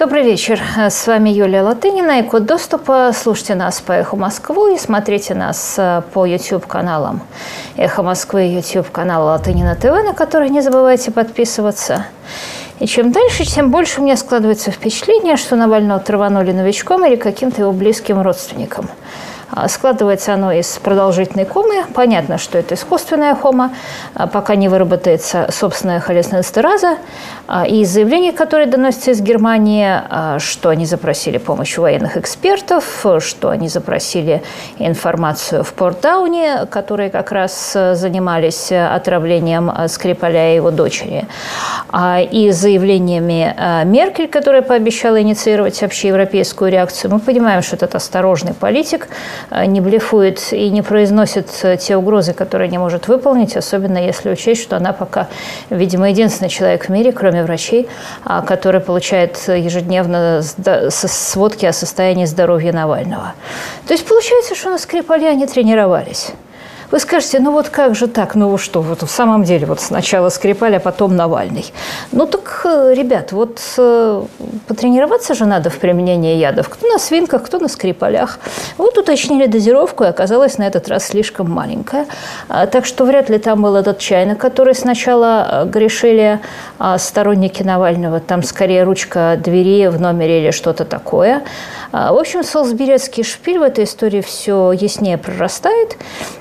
Добрый вечер. С вами Юлия Латынина и код доступа. Слушайте нас по «Эхо Москвы» и смотрите нас э, по YouTube-каналам «Эхо Москвы» и YouTube-канал Латынина ТВ, на который не забывайте подписываться. И чем дальше, тем больше у меня складывается впечатление, что Навального траванули новичком или каким-то его близким родственником – складывается оно из продолжительной комы. Понятно, что это искусственная хома, а, пока не выработается собственная холестеринстераза. А, и из заявлений, которые доносятся из Германии, что они запросили помощь военных экспертов, что они запросили информацию в Портдауне, которые как раз занимались отравлением Скрипаля и его дочери. И заявлениями Меркель, которая пообещала инициировать общеевропейскую реакцию, мы понимаем, что этот осторожный политик – не блефует и не произносит э, те угрозы, которые не может выполнить, особенно если учесть, что она пока, видимо, единственный человек в мире, кроме врачей, а, который получает ежедневно сводки о состоянии здоровья Навального. То есть получается, что на Скрипале они тренировались. Вы скажете, ну вот как же так, ну что, вот в самом деле вот сначала Скрипаль, а потом Навальный. Ну так, э, ребят, вот э, потренироваться же надо в применении ядов. Кто на свинках, кто на Скрипалях. Вот уточнили дозировку, и оказалась на этот раз слишком маленькая. А, так что вряд ли там был этот чайник, который сначала э, грешили а, сторонники Навального. Там скорее ручка двери в номере или что-то такое. А, в общем, Солсберецкий шпиль в этой истории все яснее прорастает.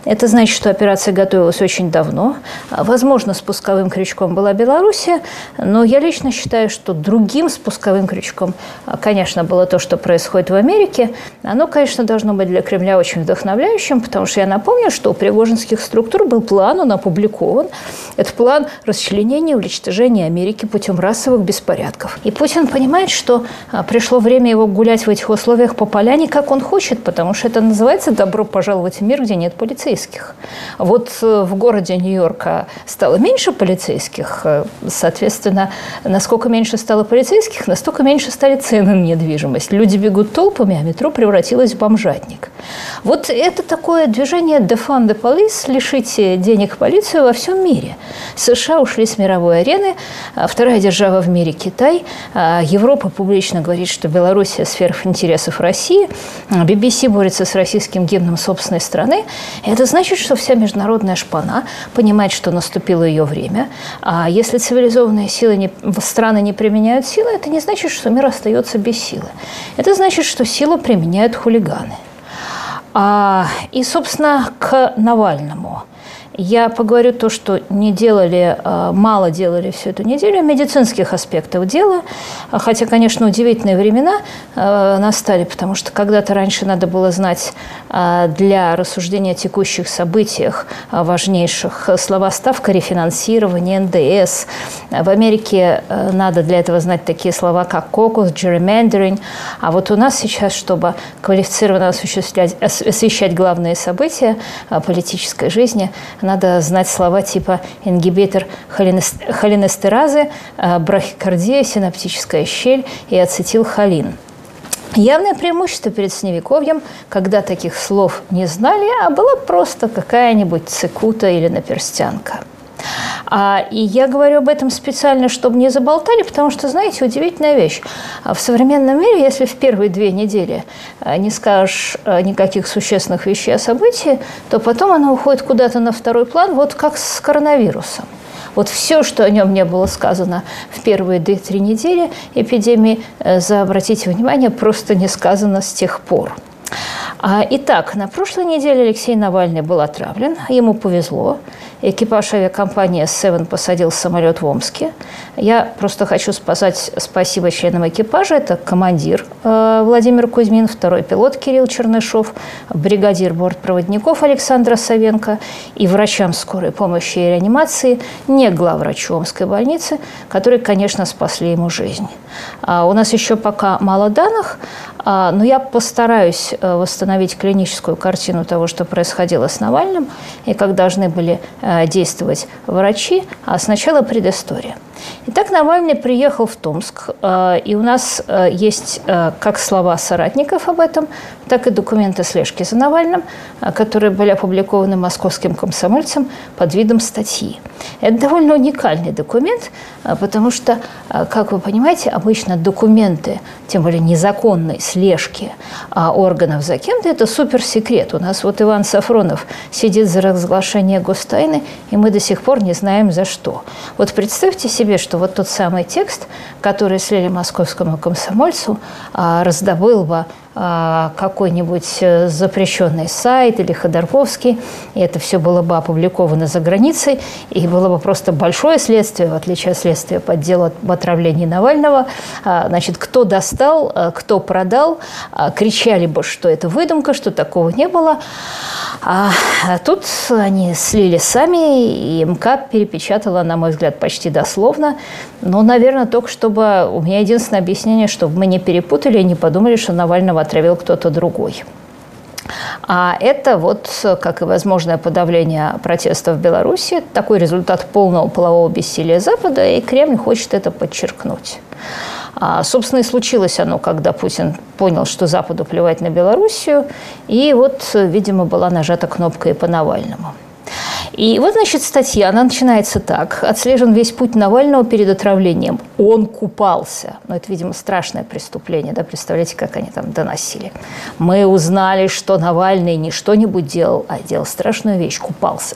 Это значит, значит, что операция готовилась очень давно. Возможно, спусковым крючком была Белоруссия, но я лично считаю, что другим спусковым крючком, конечно, было то, что происходит в Америке. Оно, конечно, должно быть для Кремля очень вдохновляющим, потому что я напомню, что у пригожинских структур был план, он опубликован. Это план расчленения и уничтожения Америки путем расовых беспорядков. И Путин понимает, что а, пришло время его гулять в этих условиях по поляне, как он хочет, потому что это называется «добро пожаловать в мир, где нет полицейских» полицейских. Вот э, в городе Нью-Йорка стало меньше полицейских, э, соответственно, насколько меньше стало полицейских, настолько меньше стали цены на недвижимость. Люди бегут толпами, а метро превратилось в бомжатник. Вот это такое движение «defund the police», лишите денег полицию во всем мире. США ушли с мировой арены, а вторая держава в мире – Китай, а Европа публично говорит, что Белоруссия – сфера интересов России, BBC борется с российским гимном собственной страны. Это значит, что вся международная шпана понимает, что наступило ее время. А если цивилизованные силы не, страны не применяют силы, это не значит, что мир остается без силы. Это значит, что силу применяют хулиганы. А, и, собственно, к Навальному. Я поговорю то, что не делали, а, мало делали всю эту неделю, медицинских аспектов дела. Хотя, конечно, удивительные времена а, настали, потому что когда-то раньше надо было знать а, для рассуждения о текущих событиях важнейших слова ставка, рефинансирование, НДС. В Америке надо для этого знать такие слова, как кокус, gerrymandering. А вот у нас сейчас, чтобы квалифицированно осуществлять, освещать главные события политической жизни, надо знать слова типа ингибитор холинестеразы, э, брахикардия, синаптическая щель и ацетилхолин. Явное преимущество перед Синевиковьем, когда таких слов не знали, а была просто какая-нибудь цикута или наперстянка – а, и я говорю об этом специально, чтобы не заболтали, потому что, знаете, удивительная вещь. А в современном мире, если в первые две недели а, не скажешь а, никаких существенных вещей о событии, то потом она уходит куда-то на второй план, вот как с коронавирусом. Вот все, что о нем не было сказано в первые две-три недели эпидемии, э, за, обратите внимание, просто не сказано с тех пор. Итак, на прошлой неделе Алексей Навальный был отравлен. Ему повезло. Экипаж авиакомпании S7 посадил самолет в Омске. Я просто хочу сказать спасибо членам экипажа. Это командир э, Владимир Кузьмин, второй пилот Кирилл Чернышов, бригадир бортпроводников Александра Савенко и врачам скорой помощи и реанимации, не главврачу Омской больницы, которые, конечно, спасли ему жизнь. А у нас еще пока мало данных, а, но я постараюсь восстановить клиническую картину того, что происходило с Навальным и как должны были э, действовать врачи. А сначала предыстория – Итак, Навальный приехал в Томск, э, и у нас э, есть э, как слова соратников об этом, так и документы слежки за Навальным, которые были опубликованы московским комсомольцем под видом статьи. Это довольно уникальный документ, потому что, как вы понимаете, обычно документы, тем более незаконной слежки органов за кем-то, это суперсекрет. У нас вот Иван Сафронов сидит за разглашение гостайны, и мы до сих пор не знаем за что. Вот представьте себе, что вот тот самый текст, который слили московскому комсомольцу, а, раздобыл бы какой-нибудь э, запрещенный сайт или Ходорковский, и это все было бы опубликовано за границей, и было бы просто большое следствие, в отличие от следствия по делу об отравлении Навального. А, значит, кто достал, э, кто продал, а, кричали бы, что это выдумка, что такого не было. А тут они слили сами, и МК перепечатала, на мой взгляд, почти дословно. Но, наверное, только чтобы... У меня единственное объяснение, чтобы мы не перепутали и не подумали, что Навального отравил кто-то другой. А это вот, как и возможное подавление протестов в Беларуси, такой результат полного полового бессилия Запада, и Кремль хочет это подчеркнуть. А, собственно, и случилось оно, когда Путин понял, что Западу плевать на Белоруссию, и вот, видимо, была нажата кнопка и по Навальному. И вот, значит, статья, она начинается так. Отслежен весь путь Навального перед отравлением. Он купался. Ну, это, видимо, страшное преступление, да, представляете, как они там доносили. Мы узнали, что Навальный не что-нибудь делал, а делал страшную вещь – купался.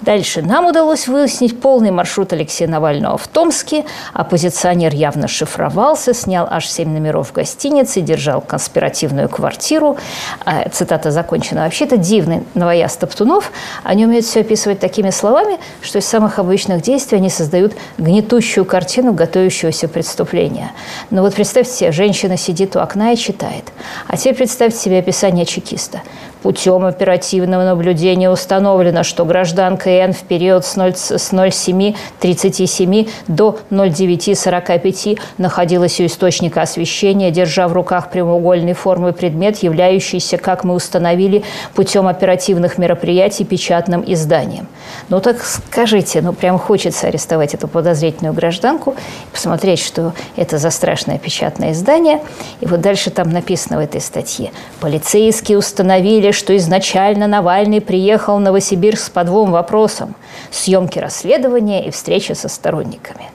Дальше. Нам удалось выяснить полный маршрут Алексея Навального в Томске. Оппозиционер явно шифровался, снял аж семь номеров в гостинице, держал конспиративную квартиру. А, цитата закончена. Вообще-то дивный новояз Топтунов. Они умеют все описывать такими словами, что из самых обычных действий они создают гнетущую картину готовящегося преступления. Но вот представьте себе, женщина сидит у окна и читает. А теперь представьте себе описание чекиста. Путем оперативного наблюдения установлено, что гражданка Н в период с 0,737 до 0,945 находилась у источника освещения, держа в руках прямоугольной формы предмет, являющийся, как мы установили, путем оперативных мероприятий печатным изданием. Ну так скажите, ну прям хочется арестовать эту подозрительную гражданку, посмотреть, что это за страшное печатное издание. И вот дальше там написано в этой статье. Полицейские установили установили, что изначально Навальный приехал в Новосибирск по двум вопросам – съемки расследования и встречи со сторонниками.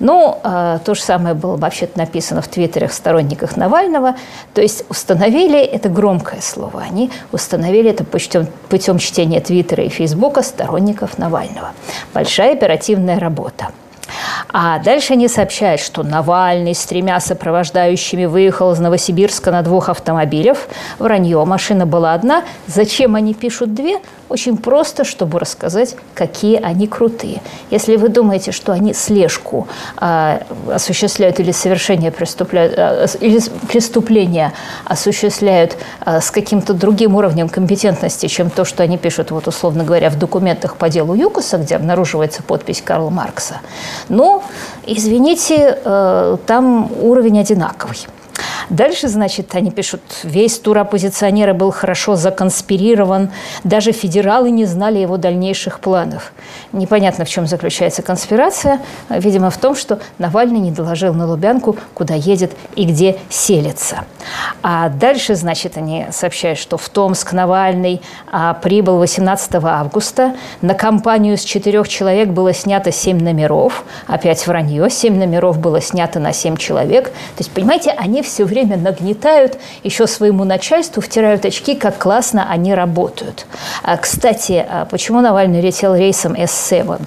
Ну, э, то же самое было вообще-то написано в твиттерах сторонниках Навального. То есть установили, это громкое слово, они установили это путем, путем чтения твиттера и фейсбука сторонников Навального. Большая оперативная работа. А дальше они сообщают, что Навальный с тремя сопровождающими выехал из Новосибирска на двух автомобилях. Вранье, машина была одна. Зачем они пишут две? Очень просто, чтобы рассказать, какие они крутые. Если вы думаете, что они слежку э, осуществляют или совершение преступля... э, или преступления осуществляют э, с каким-то другим уровнем компетентности, чем то, что они пишут, вот условно говоря, в документах по делу Юкоса, где обнаруживается подпись Карла Маркса, ну, извините, э, там уровень одинаковый. Дальше, значит, они пишут, весь тур оппозиционера был хорошо законспирирован, даже федералы не знали его дальнейших планов. Непонятно, в чем заключается конспирация. Видимо, в том, что Навальный не доложил на Лубянку, куда едет и где селится. А дальше, значит, они сообщают, что в Томск Навальный а, прибыл 18 августа. На компанию из четырех человек было снято семь номеров. Опять вранье. Семь номеров было снято на семь человек. То есть, понимаете, они все время нагнетают еще своему начальству, втирают очки, как классно они работают. А, кстати, а почему Навальный летел рейсом S7?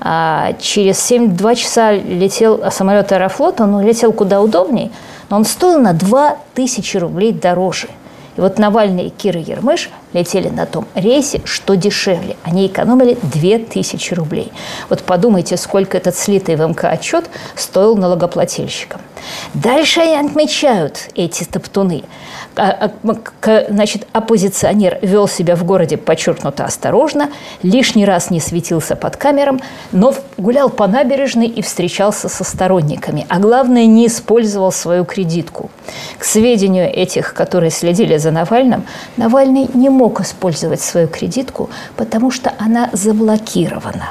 А, через 7-2 часа летел самолет Аэрофлота, он летел куда удобней, но он стоил на 2000 рублей дороже. И вот Навальный и Кира Ермыш летели на том рейсе, что дешевле. Они экономили 2000 рублей. Вот подумайте, сколько этот слитый в МК отчет стоил налогоплательщикам. Дальше они отмечают эти топтуны. А, а, значит, оппозиционер вел себя в городе подчеркнуто осторожно, лишний раз не светился под камерам, но гулял по набережной и встречался со сторонниками. А главное, не использовал свою кредитку. К сведению этих, которые следили за Навальным, Навальный не мог использовать свою кредитку, потому что она заблокирована.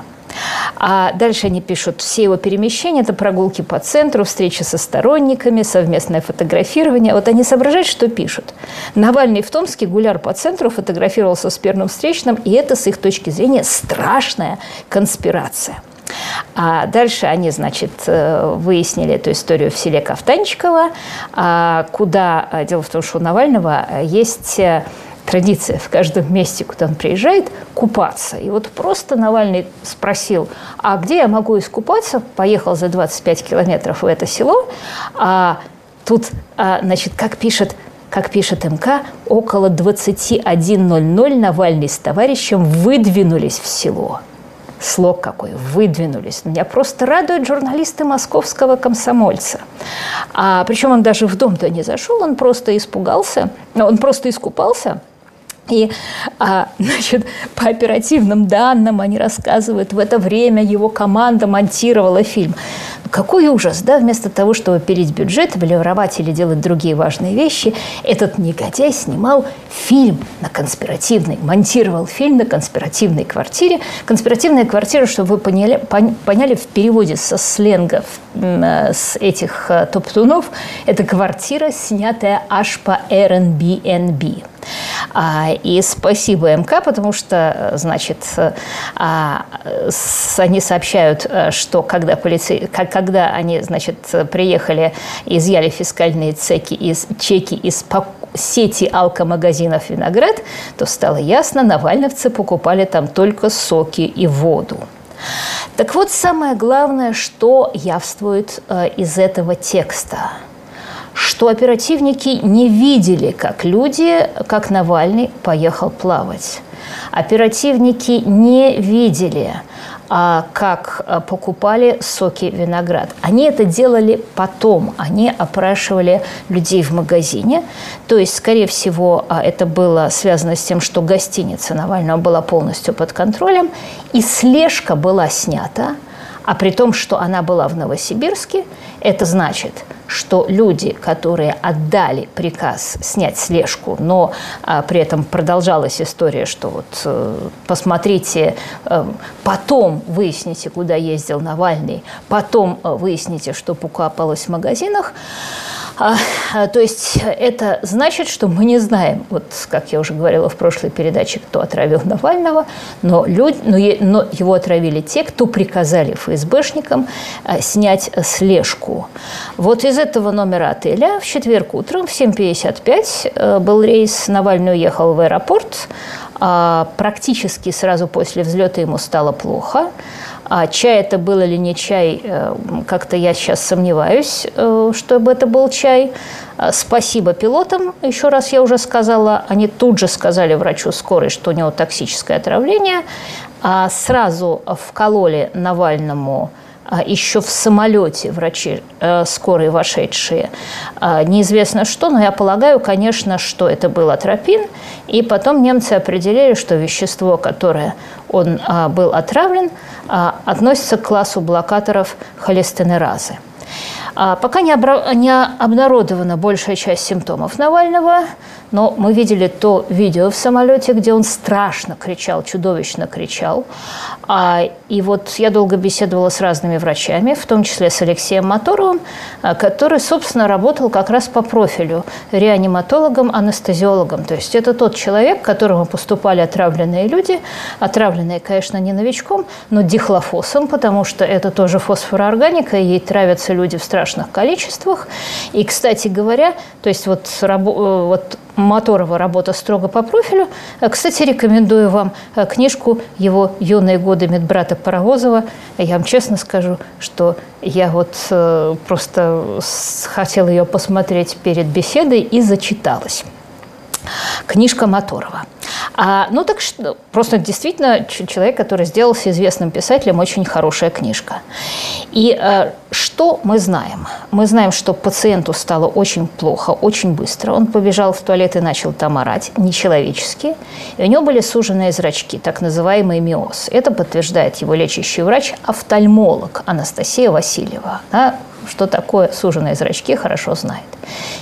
А дальше они пишут, все его перемещения – это прогулки по центру, встречи со сторонниками, совместное фотографирование. Вот они соображают, что пишут. Навальный в Томске гуляр по центру, фотографировался с первым встречным, и это, с их точки зрения, страшная конспирация. А дальше они, значит, э, выяснили эту историю в селе Ковтанчиково, а, куда, э, дело в том, что у Навального есть э, традиция в каждом месте, куда он приезжает, купаться. И вот просто Навальный спросил, а где я могу искупаться? Поехал за 25 километров в это село, а тут, а, значит, как пишет как пишет МК, около 21.00 Навальный с товарищем выдвинулись в село слог какой, выдвинулись. Меня просто радуют журналисты московского комсомольца. А, причем он даже в дом-то не зашел, он просто испугался, он просто искупался – и, а, значит, по оперативным данным они рассказывают, в это время его команда монтировала фильм. Какой ужас, да? Вместо того, чтобы пилить бюджет, воровать или делать другие важные вещи, этот негодяй снимал фильм на конспиративной, монтировал фильм на конспиративной квартире. Конспиративная квартира, чтобы вы поняли, поняли в переводе со сленга э, с этих э, топтунов, это квартира, снятая аж по Airbnb. А, и спасибо МК, потому что, значит, а, они сообщают, что когда, полицей, когда они, значит, приехали, изъяли фискальные цеки из, чеки из сети алкомагазинов «Виноград», то стало ясно, навальновцы покупали там только соки и воду. Так вот, самое главное, что явствует э, из этого текста – что оперативники не видели, как люди, как Навальный поехал плавать. Оперативники не видели, а, как а, покупали соки виноград. Они это делали потом. Они опрашивали людей в магазине. То есть, скорее всего, а, это было связано с тем, что гостиница Навального была полностью под контролем. И слежка была снята – а при том, что она была в Новосибирске, это значит, что люди, которые отдали приказ снять слежку, но а, при этом продолжалась история, что вот э, посмотрите, э, потом выясните, куда ездил Навальный, потом э, выясните, что покупалось в магазинах, а, а, то есть это значит, что мы не знаем, вот как я уже говорила в прошлой передаче, кто отравил Навального, но, люди, но, но его отравили те, кто приказали ФСБшникам а, снять слежку. Вот из этого номера отеля в четверг утром в 7.55 э, был рейс, Навальный уехал в аэропорт, практически сразу после взлета ему стало плохо. А чай это был или не чай, э, как-то я сейчас сомневаюсь, э, чтобы это был чай. А, спасибо пилотам, еще раз я уже сказала. Они тут же сказали врачу скорой, что у него токсическое отравление. А сразу вкололи Навальному еще в самолете врачи э, скорые вошедшие, а, неизвестно что, но я полагаю, конечно, что это был атропин. И потом немцы определили, что вещество, которое он а, был отравлен, относится к классу блокаторов холестенеразы. Пока не, обнародована большая часть симптомов Навального, но мы видели то видео в самолете, где он страшно кричал, чудовищно кричал. А, и вот я долго беседовала с разными врачами, в том числе с Алексеем Моторовым, а, который, собственно, работал как раз по профилю реаниматологом, анестезиологом. То есть это тот человек, к которому поступали отравленные люди, отравленные, конечно, не новичком, но дихлофосом, потому что это тоже фосфороорганика, и ей травятся люди в страшных количествах. И, кстати говоря, то есть вот, э, вот Моторова работа строго по профилю. Э, кстати, рекомендую вам э, книжку его «Юные годы медбрата Паровозова». Я вам честно скажу, что я вот э, просто хотела ее посмотреть перед беседой и зачиталась. Книжка Моторова. А, ну так что, просто действительно человек, который сделался известным писателем, очень хорошая книжка. И а, что мы знаем? Мы знаем, что пациенту стало очень плохо, очень быстро. Он побежал в туалет и начал там орать, нечеловечески. И у него были суженные зрачки, так называемый миоз. Это подтверждает его лечащий врач, офтальмолог Анастасия Васильева. Она что такое суженные зрачки, хорошо знает.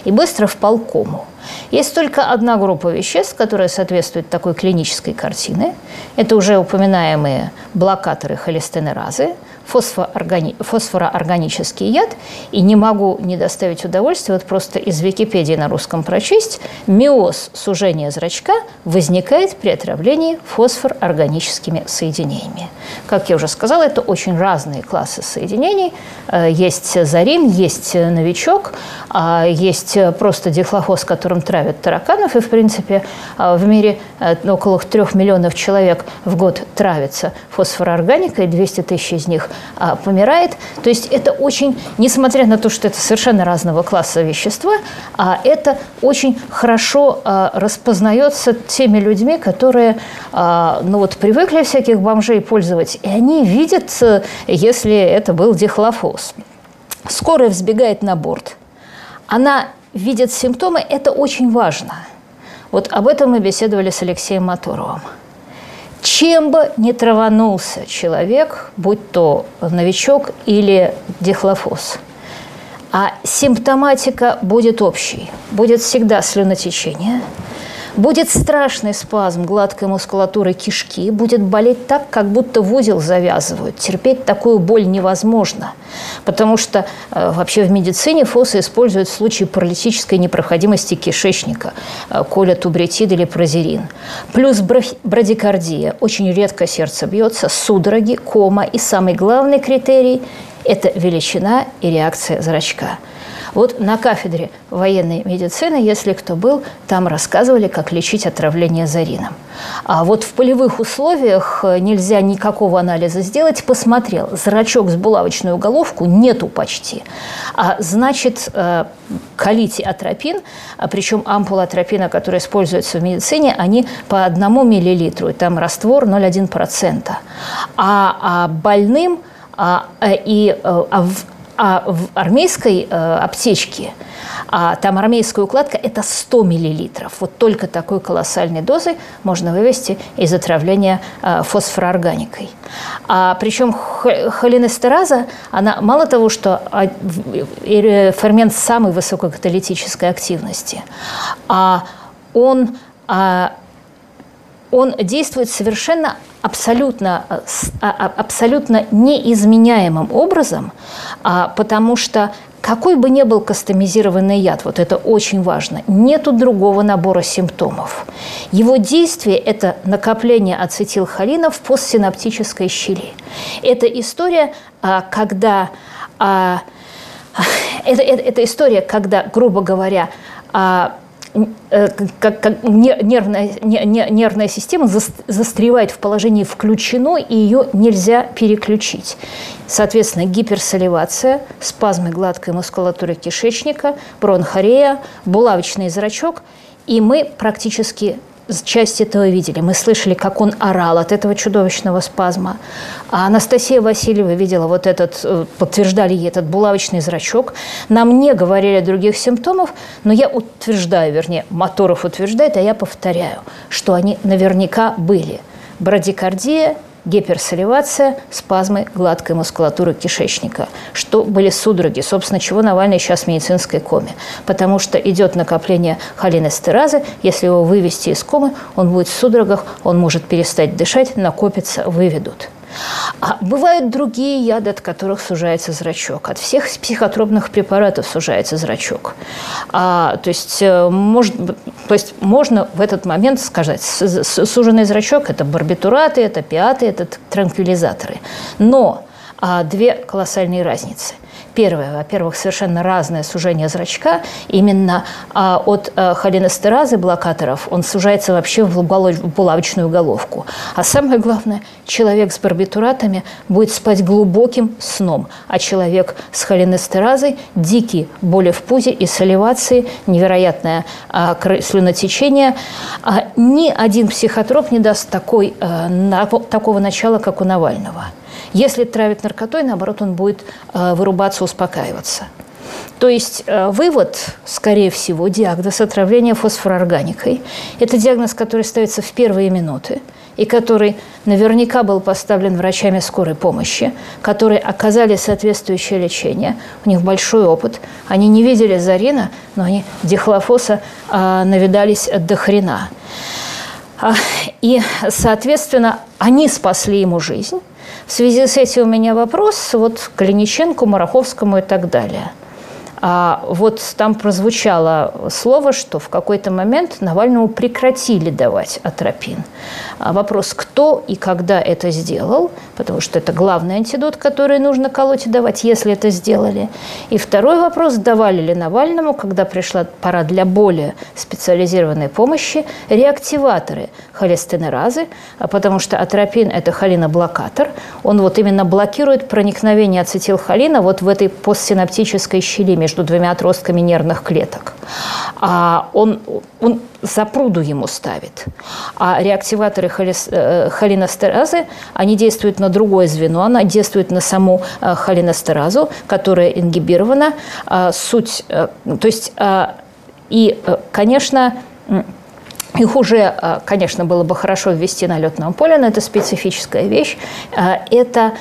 И быстро в полкому. Есть только одна группа веществ, которая соответствует такой клинической картине. Это уже упоминаемые блокаторы холестенеразы – фосфооргани... фосфороорганический яд, и не могу не доставить удовольствие вот просто из Википедии на русском прочесть, миоз сужения зрачка возникает при отравлении фосфорорганическими соединениями. Как я уже сказала, это очень разные классы соединений. Э, есть зарим, есть новичок, а есть просто дихлофос, которым травят тараканов, и, в принципе, э, в мире э, около трех миллионов человек в год травятся фосфороорганикой, 200 тысяч из них а, помирает. То есть это очень, несмотря на то, что это совершенно разного класса вещества, а это очень хорошо а, распознается теми людьми, которые а, ну вот, привыкли всяких бомжей пользовать, и они видят, э, если это был дихлофос. Скорая взбегает на борт. Она видит симптомы, это очень важно. Вот об этом мы беседовали с Алексеем Моторовым – чем бы ни траванулся человек, будь то новичок или дихлофос, а симптоматика будет общей. Будет всегда слюнотечение – Будет страшный спазм гладкой мускулатуры кишки, будет болеть так, как будто в узел завязывают. Терпеть такую боль невозможно, потому что э, вообще в медицине ФОСы используют в случае паралитической непроходимости кишечника, э, колятубретид или прозерин. Плюс брадикардия, очень редко сердце бьется, судороги, кома и самый главный критерий – это величина и реакция зрачка – вот на кафедре военной медицины, если кто был, там рассказывали, как лечить отравление зарином. А вот в полевых условиях э, нельзя никакого анализа сделать. Посмотрел, зрачок с булавочную головку нету почти. А значит, э, колите атропин, а причем ампула атропина, которая используется в медицине, они по одному миллилитру, там раствор 0,1%. А, а больным а, э, и а в а в армейской э, аптечке, а там армейская укладка – это 100 миллилитров. Вот только такой колоссальной дозой можно вывести из отравления э, фосфороорганикой. А, причем холинестераза, она мало того, что а, фермент самой высокой каталитической активности, а он а, он действует совершенно абсолютно, а, а, абсолютно неизменяемым образом, а, потому что какой бы ни был кастомизированный яд, вот это очень важно, нету другого набора симптомов. Его действие – это накопление ацетилхолина в постсинаптической щели. Это история, когда это, это, это история, когда, грубо говоря, Э, как, как нервная, нервная система застревает в положении включено, и ее нельзя переключить. Соответственно, гиперсаливация, спазмы гладкой мускулатуры кишечника, бронхорея, булавочный зрачок, и мы практически часть этого видели. Мы слышали, как он орал от этого чудовищного спазма. А Анастасия Васильева видела вот этот, э, подтверждали ей этот булавочный зрачок. Нам не говорили других симптомов, но я утверждаю, вернее, Моторов утверждает, а я повторяю, что они наверняка были. Брадикардия, гиперсаливация, спазмы гладкой мускулатуры кишечника, что были судороги, собственно, чего Навальный сейчас в медицинской коме. Потому что идет накопление холинестеразы, если его вывести из комы, он будет в судорогах, он может перестать дышать, накопится, выведут. А бывают другие яды, от которых сужается зрачок. От всех психотропных препаратов сужается зрачок. А, то, есть, э, может, то есть можно в этот момент сказать, суженный зрачок – это барбитураты, это пиаты, это транквилизаторы. Но а, две колоссальные разницы – Первое, во-первых, совершенно разное сужение зрачка. Именно а, от а, холинестеразы блокаторов он сужается вообще в булавочную головку. А самое главное, человек с барбитуратами будет спать глубоким сном, а человек с холинестеразой – дикие боли в пузе и саливации, невероятное а, слюнотечение. А, ни один психотроп не даст такой, а, на, такого начала, как у Навального. Если травит наркотой, наоборот, он будет э, вырубаться, успокаиваться. То есть э, вывод, скорее всего, диагноз отравления фосфороорганикой. Это диагноз, который ставится в первые минуты. и который наверняка был поставлен врачами скорой помощи, которые оказали соответствующее лечение. У них большой опыт. Они не видели Зарина, но они дихлофоса э, навидались до хрена. А, и, соответственно, они спасли ему жизнь. В связи с этим у меня вопрос вот к Клиниченку, Мараховскому и так далее – а вот там прозвучало слово, что в какой-то момент Навальному прекратили давать атропин. А вопрос, кто и когда это сделал, потому что это главный антидот, который нужно колоть и давать, если это сделали. И второй вопрос, давали ли Навальному, когда пришла пора для более специализированной помощи, реактиваторы холестенеразы, а потому что атропин – это холиноблокатор. Он вот именно блокирует проникновение ацетилхолина вот в этой постсинаптической щели между двумя отростками нервных клеток. А он, он запруду ему ставит. А реактиваторы э, холинестеразы, они действуют на другое звено, она действует на саму э, холинестеразу, которая ингибирована. А суть, э, то есть, и, конечно, их уже, конечно, было бы хорошо ввести на летном поле, но это специфическая вещь. Э, это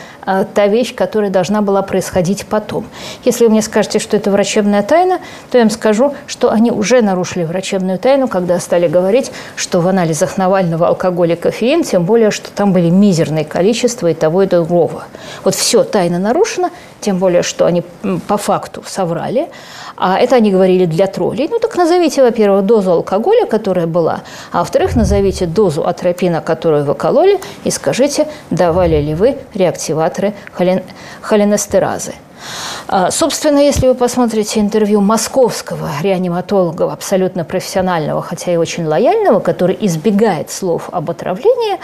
та вещь, которая должна была происходить потом. Если вы мне скажете, что это врачебная тайна, то я вам скажу, что они уже нарушили врачебную тайну, когда стали говорить, что в анализах Навального алкоголь и кофеин, тем более, что там были мизерные количества и того, и другого. Вот все, тайна нарушена, тем более, что они по факту соврали. А это они говорили для троллей. Ну так назовите, во-первых, дозу алкоголя, которая была, а во-вторых, назовите дозу атропина, которую вы кололи, и скажите, давали ли вы реактиваторы холин... холинестеразы. А, собственно, если вы посмотрите интервью московского реаниматолога, абсолютно профессионального, хотя и очень лояльного, который избегает слов об отравлении,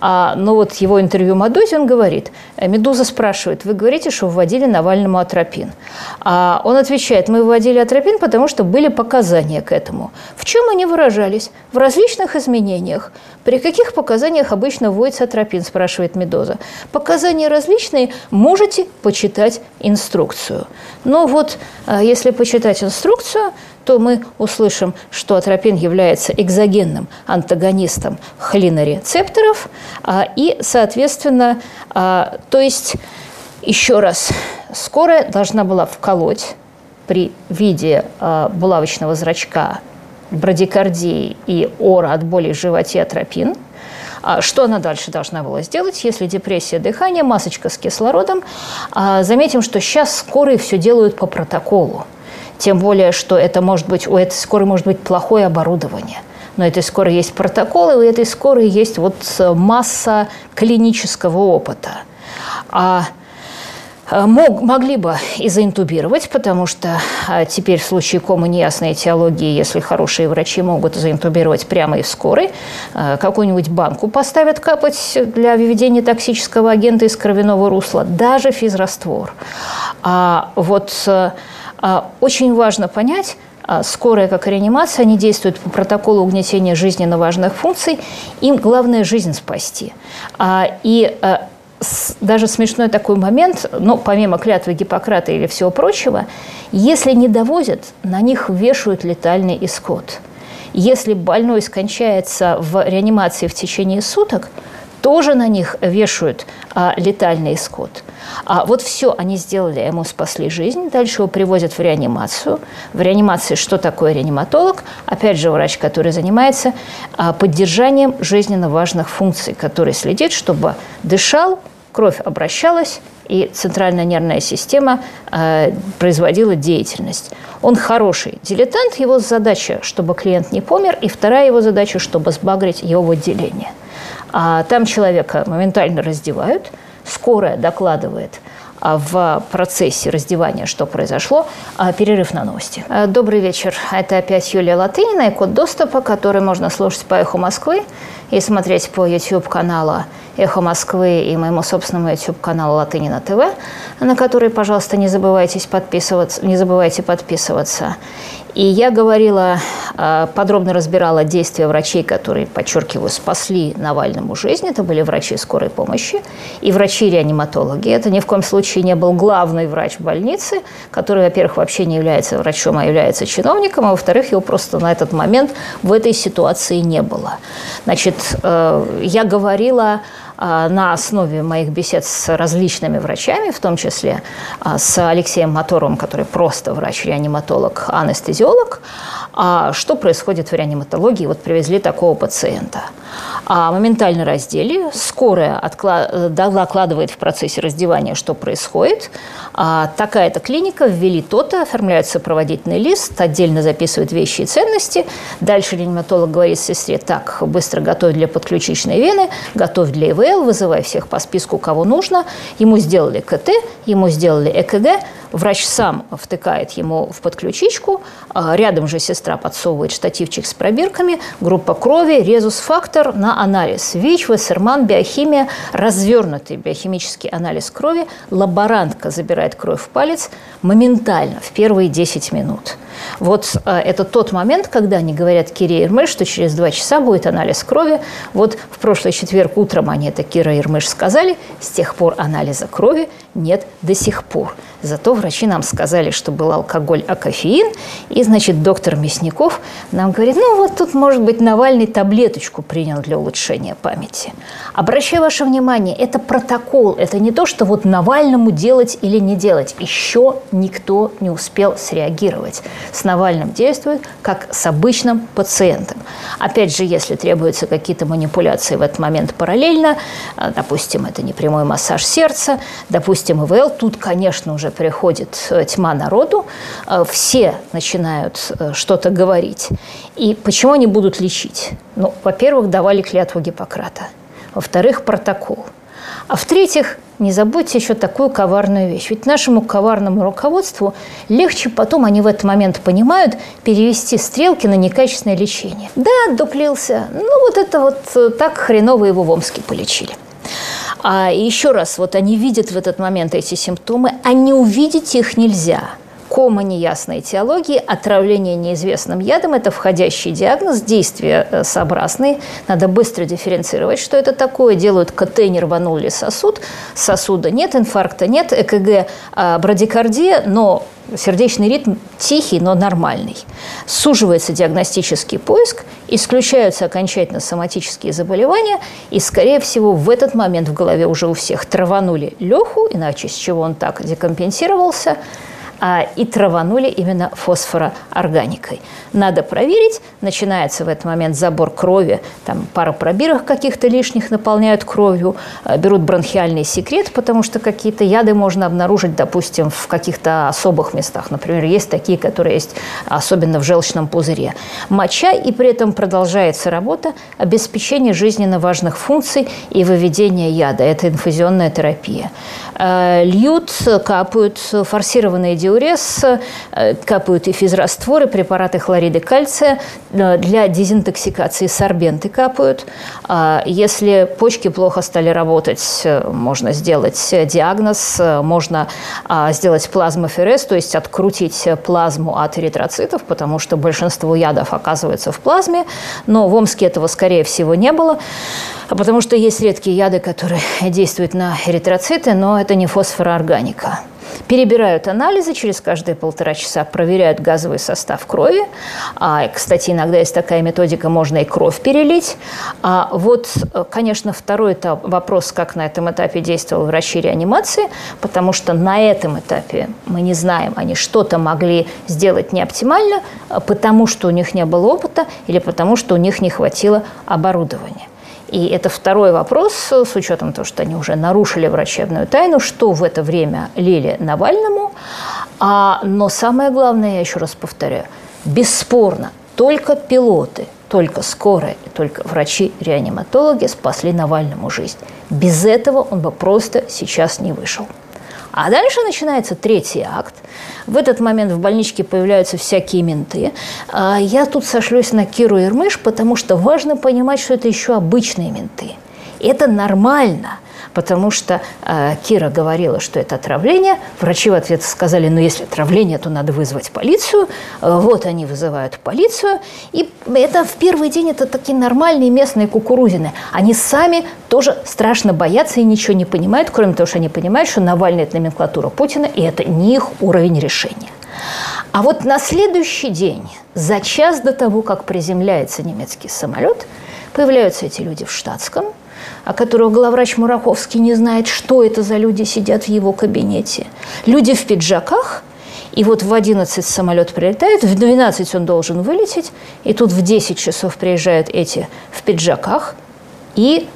а, но вот его интервью Мадозе, он говорит, э, Медуза спрашивает, вы говорите, что вводили Навальному атропин. А он отвечает, мы вводили атропин, потому что были показания к этому. В чем они выражались? В различных изменениях. При каких показаниях обычно вводится атропин, спрашивает Медоза. Показания различные, можете почитать инструкцию. Но вот а, если почитать инструкцию, то мы услышим, что атропин является экзогенным антагонистом холинорецепторов, а, и, соответственно, а, то есть, еще раз, скорая должна была вколоть при виде булавочного зрачка брадикардии и ора от боли в животе атропин. А что она дальше должна была сделать, если депрессия дыхания, масочка с кислородом? А, заметим, что сейчас скорые все делают по протоколу. Тем более, что это может быть, у этой скорой может быть плохое оборудование. Но этой скорой есть протоколы, у этой скорой есть вот масса клинического опыта. А Э, мог, могли бы и заинтубировать, потому что а, теперь в случае комы неясной этиологии, если хорошие врачи могут заинтубировать прямо из скорой, э, какую-нибудь банку поставят капать для выведения токсического агента из кровяного русла, даже физраствор. А вот э, а, очень важно понять, а, скорая как реанимация, они действуют по протоколу угнетения жизненно важных функций. Им главное жизнь спасти. И даже смешной такой момент, ну, помимо клятвы Гиппократа или всего прочего, если не довозят, на них вешают летальный исход. Если больной скончается в реанимации в течение суток, тоже на них вешают а, летальный исход. А вот все они сделали, ему спасли жизнь. Дальше его привозят в реанимацию. В реанимации что такое реаниматолог? Опять же, врач, который занимается а, поддержанием жизненно важных функций, который следит, чтобы дышал, кровь обращалась, и центральная нервная система э, производила деятельность. Он хороший дилетант, его задача, чтобы клиент не помер, и вторая его задача, чтобы сбагрить его отделение. А там человека моментально раздевают, скорая докладывает а, в процессе раздевания, что произошло, а, перерыв на новости. Э, добрый вечер. Это опять Юлия Латынина и код доступа, который можно слушать по «Эху Москвы» и смотреть по YouTube-каналу «Эхо Москвы» и моему собственному YouTube-каналу «Латынина ТВ», на который, пожалуйста, не забывайте подписываться. Не забывайте подписываться. И я говорила а, подробно разбирала действия врачей, которые, подчеркиваю, спасли Навальному жизнь. Это были врачи скорой помощи и врачи-реаниматологи. Это ни в коем случае не был главный врач больницы, который, во-первых, вообще не является врачом, а является чиновником, а во-вторых, его просто на этот момент в этой ситуации не было. Значит, э, я говорила на основе моих бесед с различными врачами, в том числе а, с Алексеем Моторовым, который просто врач-реаниматолог, анестезиолог, а что происходит в реаниматологии. Вот привезли такого пациента. А моментально раздели, скорая докладывает в процессе раздевания, что происходит. А такая-то клиника, ввели то-то, оформляют сопроводительный лист, отдельно записывают вещи и ценности. Дальше реаниматолог говорит сестре, так, быстро готовь для подключичной вены, готовь для ИВЛ, вызывай всех по списку, кого нужно. Ему сделали КТ, ему сделали ЭКГ, Врач сам втыкает ему в подключичку, а рядом же сестра подсовывает штативчик с пробирками, группа крови, резус-фактор на анализ. ВИЧ, Вассерман, биохимия, развернутый биохимический анализ крови. Лаборантка забирает кровь в палец моментально, в первые 10 минут. Вот э, это тот момент, когда они говорят Кире Ирмыш, что через два часа будет анализ крови. Вот в прошлый четверг утром они это Кира Ирмыш сказали. С тех пор анализа крови нет до сих пор. Зато врачи нам сказали, что был алкоголь, а кофеин. И, значит, доктор Мясников нам говорит, ну вот тут, может быть, Навальный таблеточку принял для улучшения памяти. Обращаю ваше внимание, это протокол, это не то, что вот Навальному делать или не делать. Еще никто не успел среагировать. С Навальным действует как с обычным пациентом. Опять же, если требуются какие-то манипуляции в этот момент параллельно, а, допустим, это не прямой массаж сердца, допустим, ИВЛ, тут, конечно, уже приходит э, тьма народу, э, все начинают э, что-то говорить. И почему они будут лечить? Ну, во-первых, давали клятву Гиппократа. Во-вторых, протокол. А в-третьих, не забудьте еще такую коварную вещь. Ведь нашему коварному руководству легче потом, они в этот момент понимают, перевести стрелки на некачественное лечение. Да, дуплился. Ну, вот это вот так хреново его в Омске полечили. А еще раз, вот они видят в этот момент эти симптомы, а не увидеть их нельзя. Кома неясной теологии, отравление неизвестным ядом – это входящий диагноз, действия э, сообразные. Надо быстро дифференцировать, что это такое. Делают КТ, не рванул сосуд, сосуда нет, инфаркта нет, ЭКГ а, брадикардия, но сердечный ритм тихий, но нормальный. Суживается диагностический поиск, исключаются окончательно соматические заболевания, и, скорее всего, в этот момент в голове уже у всех траванули Леху, иначе с чего он так декомпенсировался – а, и траванули именно фосфороорганикой. Надо проверить. Начинается в этот момент забор крови. Там пару пробирок каких-то лишних наполняют кровью. А, берут бронхиальный секрет, потому что какие-то яды можно обнаружить, допустим, в каких-то особых местах. Например, есть такие, которые есть особенно в желчном пузыре. Моча, и при этом продолжается работа обеспечения жизненно важных функций и выведения яда. Это инфузионная терапия. А, льют, капают форсированные диуреты диурез, э, капают и физрастворы, препараты хлорида кальция, э, для дезинтоксикации сорбенты капают. А если почки плохо стали работать, э, можно сделать диагноз, можно а, сделать плазмоферез, то есть открутить плазму от эритроцитов, потому что большинство ядов оказывается в плазме, но в Омске этого, скорее всего, не было, потому что есть редкие яды, которые действуют на эритроциты, но это не фосфороорганика перебирают анализы через каждые полтора часа, проверяют газовый состав крови. А, кстати, иногда есть такая методика, можно и кровь перелить. А вот, конечно, второй этап, вопрос, как на этом этапе действовал врачи реанимации, потому что на этом этапе мы не знаем, они что-то могли сделать не оптимально, потому что у них не было опыта или потому что у них не хватило оборудования. И это второй вопрос, с учетом того, что они уже нарушили врачебную тайну, что в это время лили Навальному. А, но самое главное, я еще раз повторяю, бесспорно, только пилоты, только скорые, только врачи-реаниматологи спасли Навальному жизнь. Без этого он бы просто сейчас не вышел. А дальше начинается третий акт. В этот момент в больничке появляются всякие менты. А я тут сошлюсь на Киру Ирмыш, потому что важно понимать, что это еще обычные менты. Это нормально – потому что э, Кира говорила, что это отравление. Врачи в ответ сказали, ну если отравление, то надо вызвать полицию. Э, вот они вызывают полицию. И это в первый день это такие нормальные местные кукурузины. Они сами тоже страшно боятся и ничего не понимают, кроме того, что они понимают, что Навальный – это номенклатура Путина, и это не их уровень решения. А вот на следующий день, за час до того, как приземляется немецкий самолет, появляются эти люди в штатском – о которых главврач Мураховский не знает, что это за люди сидят в его кабинете. Люди в пиджаках, и вот в 11 самолет прилетает, в 12 он должен вылететь, и тут в 10 часов приезжают эти в пиджаках, и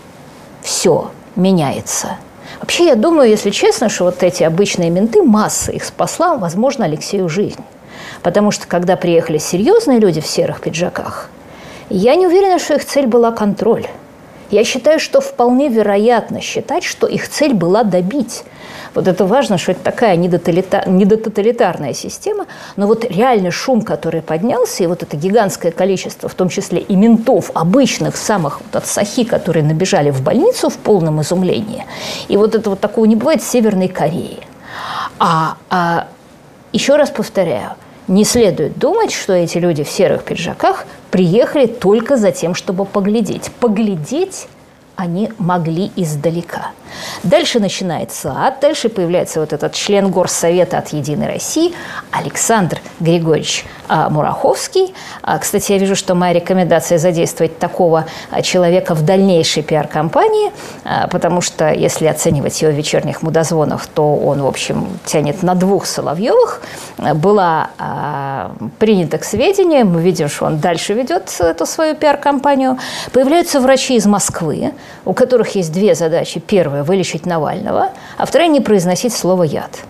все меняется. Вообще, я думаю, если честно, что вот эти обычные менты, масса их спасла, возможно, Алексею жизнь. Потому что, когда приехали серьезные люди в серых пиджаках, я не уверена, что их цель была контроль. Я считаю, что вполне вероятно считать, что их цель была добить. Вот это важно, что это такая недототалитарная система, но вот реальный шум, который поднялся, и вот это гигантское количество, в том числе и ментов, обычных, самых вот от Сахи, которые набежали в больницу в полном изумлении, и вот это вот такого не бывает в Северной Корее. А, а еще раз повторяю, не следует думать, что эти люди в серых пиджаках приехали только за тем, чтобы поглядеть. Поглядеть они могли издалека. Дальше начинается ад, дальше появляется вот этот член Горсовета от «Единой России» Александр Григорьевич а, Мураховский. А, кстати, я вижу, что моя рекомендация задействовать такого а, человека в дальнейшей пиар-компании, потому что если оценивать его вечерних мудозвонов, то он, в общем, тянет на двух Соловьевых. Была принята к сведению, мы видим, что он дальше ведет эту свою пиар-компанию. Появляются врачи из Москвы, у которых есть две задачи. Первая – вылечить Навального, а вторая – не произносить слово «яд».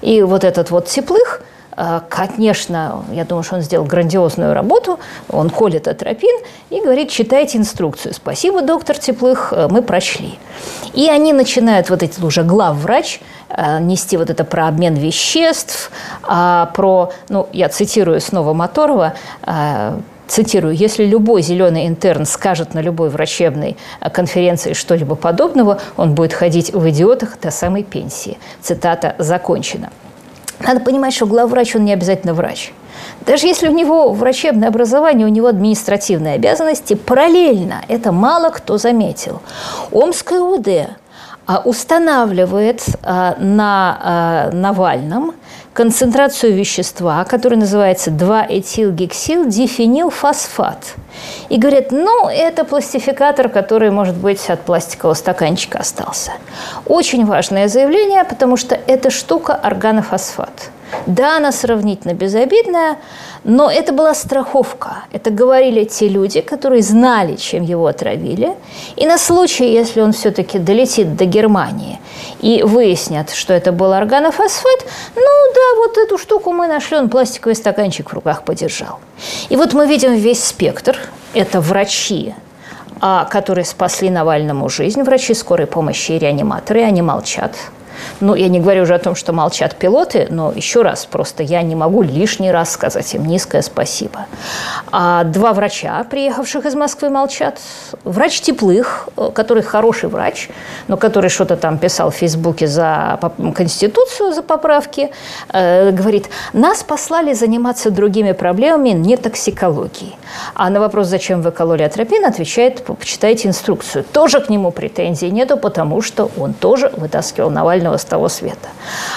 И вот этот вот Теплых – а, конечно, я думаю, что он сделал грандиозную работу. Он колет атропин и говорит, читайте инструкцию. Спасибо, доктор Теплых, э, мы прочли. И они начинают, вот эти уже главврач, э, нести вот это про обмен веществ, а, про, ну, я цитирую снова Моторова, э, цитирую, если любой зеленый интерн скажет на любой врачебной конференции что-либо подобного, он будет ходить в идиотах до самой пенсии. Цитата закончена. Надо понимать, что главврач, он не обязательно врач. Даже если у него врачебное образование, у него административные обязанности, параллельно, это мало кто заметил. Омская УД а, устанавливает а, на а, Навальном концентрацию вещества, который называется 2-этилгексил-дифенилфосфат. И говорят, ну, это пластификатор, который, может быть, от пластикового стаканчика остался. Очень важное заявление, потому что эта штука – органофосфат. Да, она сравнительно безобидная, но это была страховка. Это говорили те люди, которые знали, чем его отравили. И на случай, если он все-таки долетит до Германии и выяснят, что это был органофосфат, ну да, вот эту штуку мы нашли, он пластиковый стаканчик в руках подержал. И вот мы видим весь спектр. Это врачи, а, которые спасли Навальному жизнь, врачи скорой помощи и реаниматоры, они молчат. Ну, я не говорю уже о том, что молчат пилоты, но еще раз, просто я не могу лишний раз сказать им низкое спасибо. А два врача, приехавших из Москвы, молчат. Врач Теплых, э, который хороший врач, но который что-то там писал в Фейсбуке за Конституцию, за поправки, э, говорит, нас послали заниматься другими проблемами, не токсикологией. А на вопрос, зачем вы кололи атропин, отвечает, почитайте инструкцию. Тоже к нему претензий нету, потому что он тоже вытаскивал Навального с того света.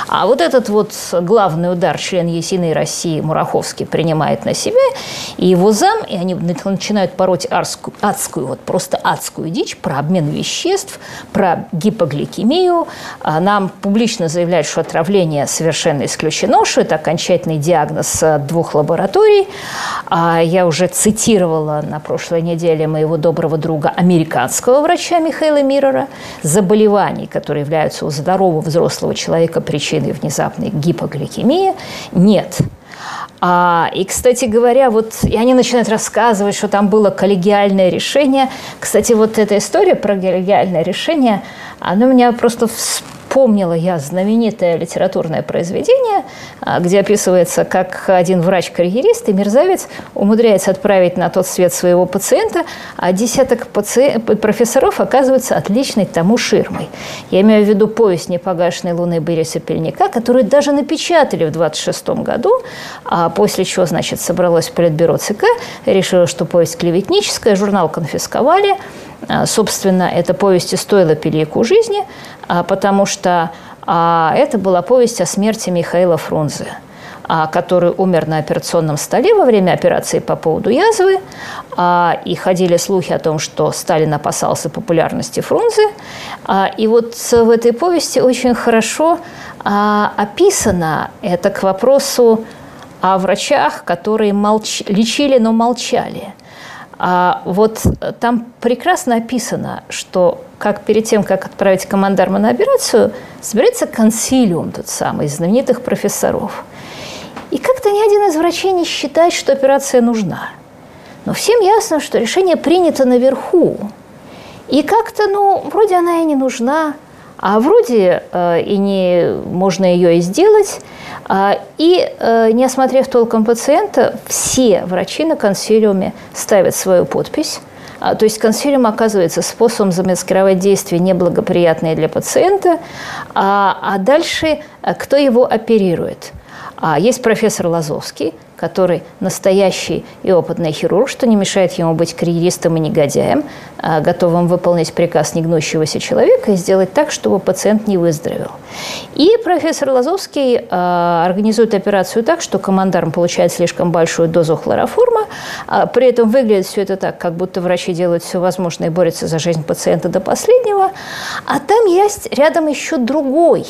А вот этот вот главный удар член Есиной России Мураховский принимает на себя, и его зам, и они начинают пороть адскую, адскую вот просто адскую дичь про обмен веществ, про гипогликемию. А нам публично заявляют, что отравление совершенно исключено, что это окончательный диагноз двух лабораторий. А я уже цитировала на прошлой неделе моего доброго друга, американского врача Михаила Миррора, заболеваний, которые являются у здорового взрослого человека причиной внезапной гипогликемии, нет. А, и, кстати говоря, вот и они начинают рассказывать, что там было коллегиальное решение. Кстати, вот эта история про коллегиальное решение, она меня просто вспомнила я знаменитое литературное произведение, а, где описывается, как один врач-карьерист и мерзавец умудряется отправить на тот свет своего пациента, а десяток паци... профессоров оказывается отличной тому ширмой. Я имею в виду повесть «Непогашенной луны» Бориса Пельника, которую даже напечатали в 26 году, а после чего, значит, собралось политбюро ЦК, решило, что повесть клеветническая, журнал конфисковали, а, Собственно, эта повесть и стоила Пелику жизни, потому что а, это была повесть о смерти Михаила Фрунзе который умер на операционном столе во время операции по поводу язвы. И ходили слухи о том, что Сталин опасался популярности Фрунзе. И вот в этой повести очень хорошо описано это к вопросу о врачах, которые молч... лечили, но молчали. А вот там прекрасно описано, что как перед тем, как отправить командарма на операцию, собирается консилиум тот самый, из знаменитых профессоров. И как-то ни один из врачей не считает, что операция нужна. Но всем ясно, что решение принято наверху. И как-то, ну, вроде она и не нужна, а вроде э, и не можно ее и сделать. А, и э, не осмотрев толком пациента, все врачи на консилиуме ставят свою подпись. А, то есть консилиум оказывается способом замаскировать действия неблагоприятные для пациента, а, а дальше э, кто его оперирует. Есть профессор Лазовский, который настоящий и опытный хирург, что не мешает ему быть карьеристом и негодяем, а готовым выполнить приказ негнущегося человека и сделать так, чтобы пациент не выздоровел. И профессор Лазовский а, организует операцию так, что командарм получает слишком большую дозу хлороформа, а при этом выглядит все это так, как будто врачи делают все возможное и борются за жизнь пациента до последнего, а там есть рядом еще другой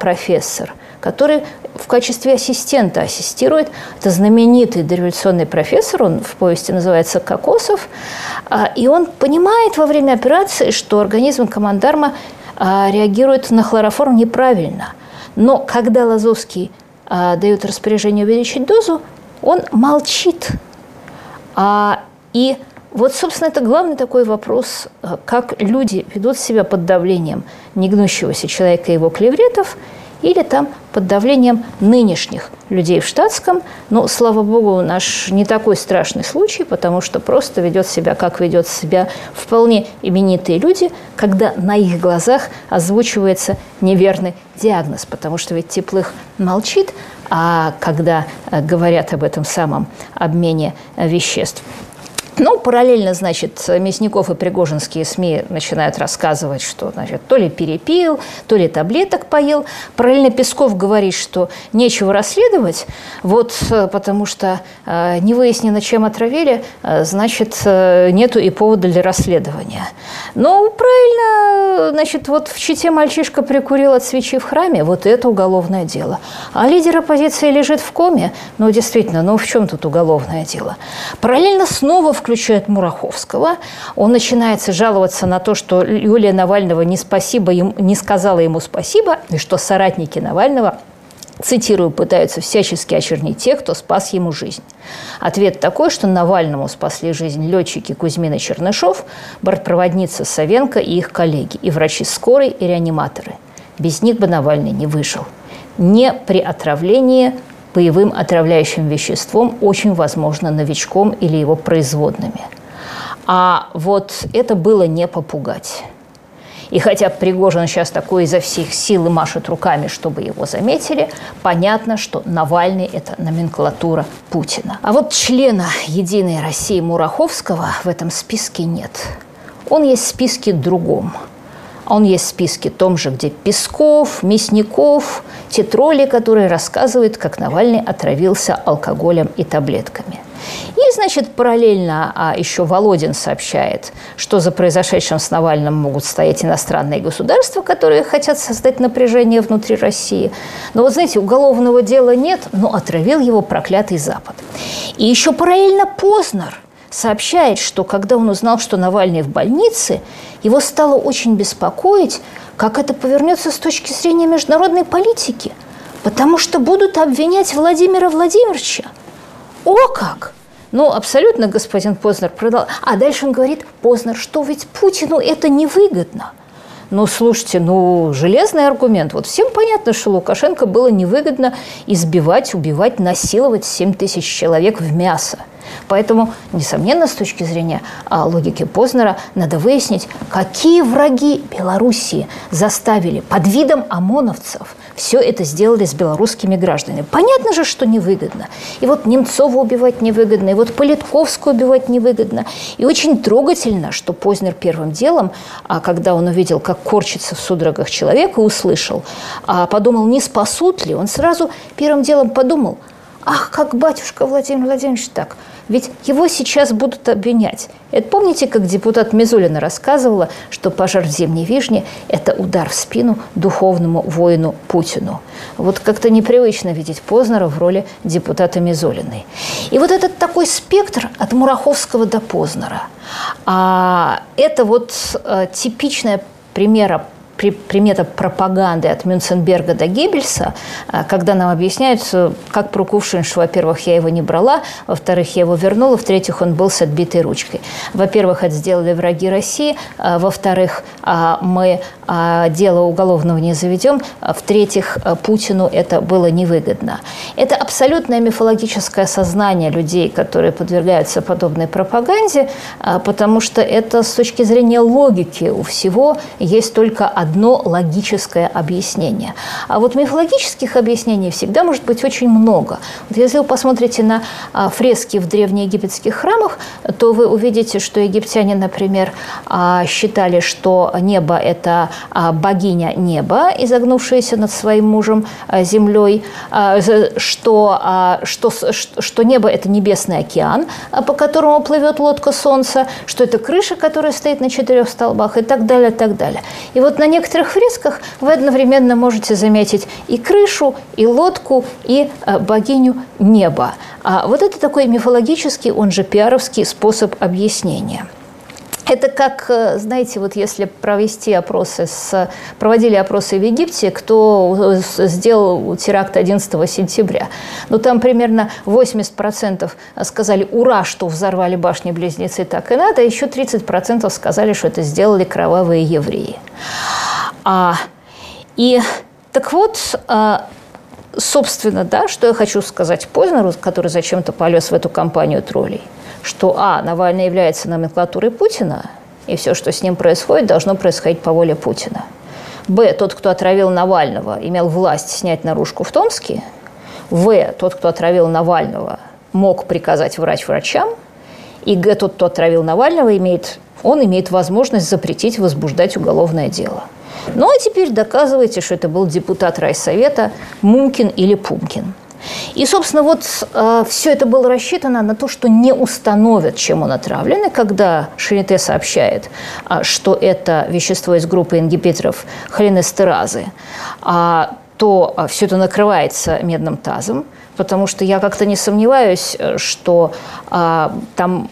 профессор – который в качестве ассистента ассистирует. Это знаменитый дореволюционный профессор, он в повести называется Кокосов, а, и он понимает во время операции, что организм командарма а, реагирует на хлороформ неправильно. Но когда Лазовский а, дает распоряжение увеличить дозу, он молчит. И вот, собственно, это главный такой вопрос, как люди ведут себя под давлением негнущегося человека и его клевретов – или там под давлением нынешних людей в штатском. Но, слава богу, наш не такой страшный случай, потому что просто ведет себя, как ведет себя вполне именитые люди, когда на их глазах озвучивается неверный диагноз, потому что ведь Теплых молчит, а когда э, говорят об этом самом обмене веществ – ну, параллельно, значит, Мясников и Пригожинские СМИ начинают рассказывать, что, значит, то ли перепил, то ли таблеток поел. Параллельно Песков говорит, что нечего расследовать, вот э, потому что э, не выяснено, чем отравили, э, значит, э, нету и повода для расследования. Ну, правильно, значит, вот в Чите мальчишка прикурил от свечи в храме, вот это уголовное дело. А лидер оппозиции лежит в коме, ну, действительно, ну в чем тут уголовное дело? Параллельно снова в включает Мураховского. Он начинается жаловаться на то, что Юлия Навального не, спасибо, не сказала ему спасибо, и что соратники Навального цитирую, пытаются всячески очернить тех, кто спас ему жизнь. Ответ такой, что Навальному спасли жизнь летчики Кузьмин и Чернышов, бортпроводница Савенко и их коллеги, и врачи скорой, и реаниматоры. Без них бы Навальный не выжил. Не при отравлении боевым отравляющим веществом, очень возможно новичком или его производными. А вот это было не попугать. И хотя Пригожин сейчас такой изо всех сил и машет руками, чтобы его заметили, понятно, что Навальный – это номенклатура Путина. А вот члена «Единой России» Мураховского в этом списке нет. Он есть в списке другом – он есть в списке том же, где Песков, Мясников, те тролли, которые рассказывают, как Навальный отравился алкоголем и таблетками. И, значит, параллельно а еще Володин сообщает, что за произошедшим с Навальным могут стоять иностранные государства, которые хотят создать напряжение внутри России. Но вот, знаете, уголовного дела нет, но отравил его проклятый Запад. И еще параллельно Познер – сообщает, что когда он узнал, что Навальный в больнице, его стало очень беспокоить, как это повернется с точки зрения международной политики, потому что будут обвинять Владимира Владимировича. О как! Ну, абсолютно господин Познер продал. А дальше он говорит, Познер, что ведь Путину это невыгодно. Ну, слушайте, ну, железный аргумент. Вот всем понятно, что Лукашенко было невыгодно избивать, убивать, насиловать 7 тысяч человек в мясо. Поэтому, несомненно, с точки зрения а, логики Познера, надо выяснить, какие враги Белоруссии заставили под видом ОМОНовцев все это сделали с белорусскими гражданами. Понятно же, что невыгодно. И вот Немцова убивать невыгодно, и вот Политковскую убивать невыгодно. И очень трогательно, что Познер первым делом, а, когда он увидел, как корчится в судорогах человека, услышал, а, подумал, не спасут ли, он сразу первым делом подумал, ах, как батюшка Владимир Владимирович так – ведь его сейчас будут обвинять. Это помните, как депутат Мизулина рассказывала, что пожар в Зимней Вишне – это удар в спину духовному воину Путину. Вот как-то непривычно видеть Познера в роли депутата Мизулиной. И вот этот такой спектр от Мураховского до Познера. А это вот а, типичная примера примета пропаганды от Мюнценберга до Геббельса, а, когда нам объясняют, как про кувшин, что, во-первых, я его не брала, во-вторых, я его вернула, в-третьих, он был с отбитой ручкой. Во-первых, это сделали враги России, а, во-вторых, а, мы дело уголовного не заведем, в-третьих, Путину это было невыгодно. Это абсолютное мифологическое сознание людей, которые подвергаются подобной пропаганде, потому что это с точки зрения логики у всего есть только одно одно логическое объяснение. А вот мифологических объяснений всегда может быть очень много. Вот если вы посмотрите на а, фрески в древнеегипетских храмах, то вы увидите, что египтяне, например, а, считали, что небо – это а, богиня неба, изогнувшаяся над своим мужем землей, что, что, что небо – это небесный океан, по которому плывет лодка солнца, что это крыша, которая стоит на четырех столбах и так далее, и так далее. И вот на некоторых фресках вы одновременно можете заметить и крышу, и лодку, и э, богиню неба. А вот это такой мифологический, он же пиаровский способ объяснения – это как, э, знаете, вот если провести опросы, с, проводили опросы в Египте, кто сделал теракт 11 сентября. Ну, там примерно 80% сказали «Ура, что взорвали башни-близнецы, так и надо», а еще 30% сказали, что это сделали кровавые евреи. А, и так вот, а, собственно, да, что я хочу сказать Познеру, который зачем-то полез в эту кампанию троллей – что, а, Навальный является номенклатурой Путина, и все, что с ним происходит, должно происходить по воле Путина. Б, тот, кто отравил Навального, имел власть снять наружку в Томске. В, тот, кто отравил Навального, мог приказать врач врачам. И Г, тот, кто отравил Навального, имеет, он имеет возможность запретить возбуждать уголовное дело. Ну а теперь доказывайте, что это был депутат райсовета Мумкин или Пумкин. И, собственно, вот э, все это было рассчитано на то, что не установят, чем он отравлен. И когда Шарите сообщает, э, что это вещество из группы ингибиторов холинестеразы, э, то э, все это накрывается медным тазом, потому что я как-то не сомневаюсь, э, что э, там,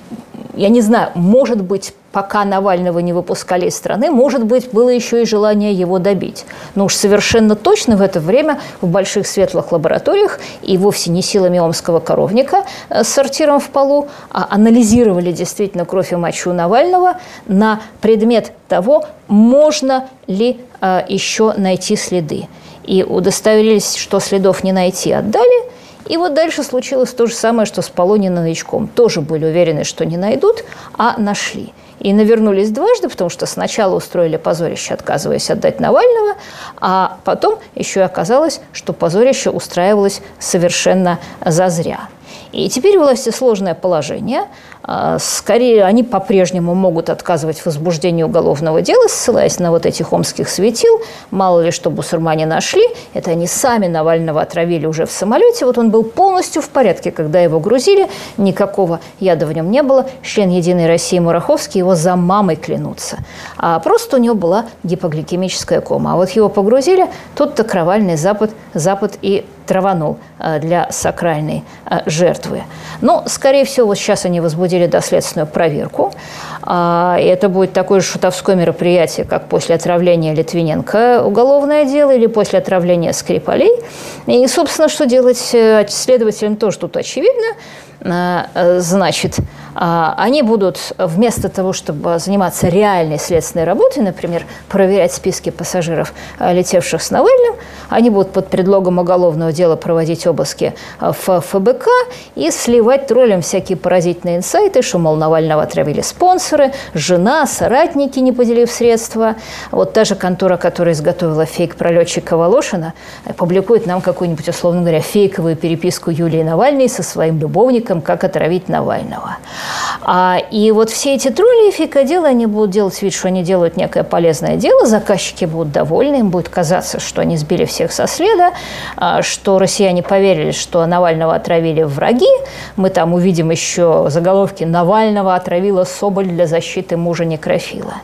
я не знаю, может быть, пока Навального не выпускали из страны, может быть, было еще и желание его добить. Но уж совершенно точно в это время в больших светлых лабораториях и вовсе не силами омского коровника э, с сортиром в полу, а анализировали действительно кровь и мочу Навального на предмет того, можно ли э, еще найти следы. И удостоверились, что следов не найти, отдали – и вот дальше случилось то же самое, что с Полонией новичком. Тоже были уверены, что не найдут, а нашли. И навернулись дважды, потому что сначала устроили позорище, отказываясь отдать Навального, а потом еще и оказалось, что позорище устраивалось совершенно зазря. И теперь власти сложное положение. А, скорее, они по-прежнему могут отказывать в возбуждении уголовного дела, ссылаясь на вот этих омских светил. Мало ли, что бусурмане нашли. Это они сами Навального отравили уже в самолете. Вот он был полностью в порядке, когда его грузили. Никакого яда в нем не было. Член «Единой России» Мураховский его за мамой клянутся. А просто у него была гипогликемическая кома. А вот его погрузили, тут-то кровальный запад, запад и траванул э, для сакральной э, жертвы. Но, скорее всего, вот сейчас они возбудили доследственную проверку. А, и это будет такое же шутовское мероприятие, как после отравления Литвиненко уголовное дело или после отравления Скрипалей. И, собственно, что делать э, следователям тоже тут очевидно. значит, они будут вместо того, чтобы заниматься реальной следственной работой, например, проверять списки пассажиров, летевших с Навальным, они будут под предлогом уголовного дела проводить обыски в ФБК и сливать троллям всякие поразительные инсайты, что, мол, Навального отравили спонсоры, жена, соратники, не поделив средства. Вот та же контора, которая изготовила фейк про летчика Волошина, публикует нам какую-нибудь, условно говоря, фейковую переписку Юлии Навальной со своим любовником, как отравить Навального. А, и вот все эти тролли и фейкоделы, они будут делать вид, что они делают некое полезное дело, заказчики будут довольны, им будет казаться, что они сбили всех со следа, а, что россияне поверили, что Навального отравили враги. Мы там увидим еще заголовки «Навального отравила Соболь для защиты мужа некрофила».